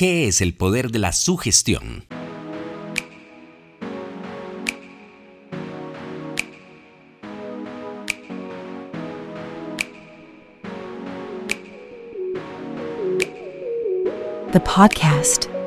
¿Qué es el poder de la sugestión? the podcast.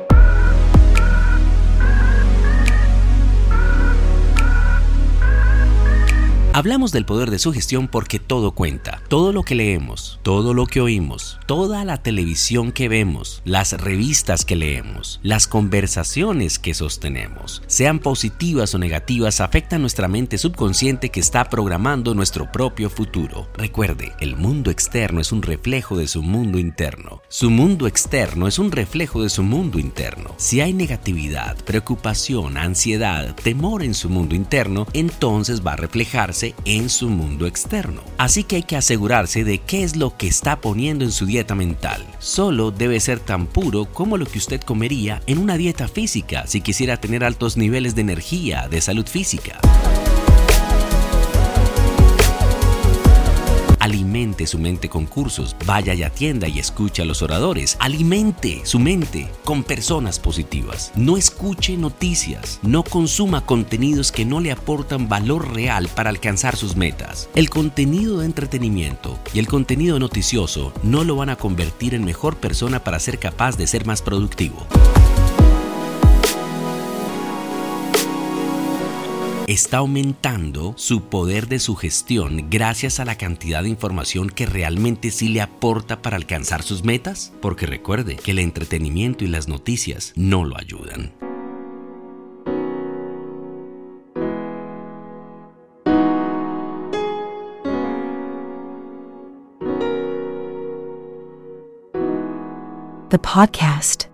Hablamos del poder de sugestión porque todo cuenta. Todo lo que leemos, todo lo que oímos, toda la televisión que vemos, las revistas que leemos, las conversaciones que sostenemos, sean positivas o negativas, afectan nuestra mente subconsciente que está programando nuestro propio futuro. Recuerde, el mundo externo es un reflejo de su mundo interno. Su mundo externo es un reflejo de su mundo interno. Si hay negatividad, preocupación, ansiedad, temor en su mundo interno, entonces va a reflejarse en su mundo externo. Así que hay que asegurarse de qué es lo que está poniendo en su dieta mental. Solo debe ser tan puro como lo que usted comería en una dieta física si quisiera tener altos niveles de energía, de salud física. Alimente su mente con cursos, vaya y atienda y escuche a los oradores. Alimente su mente con personas positivas. No escuche noticias, no consuma contenidos que no le aportan valor real para alcanzar sus metas. El contenido de entretenimiento y el contenido noticioso no lo van a convertir en mejor persona para ser capaz de ser más productivo. Está aumentando su poder de sugestión gracias a la cantidad de información que realmente sí le aporta para alcanzar sus metas? Porque recuerde que el entretenimiento y las noticias no lo ayudan. The podcast.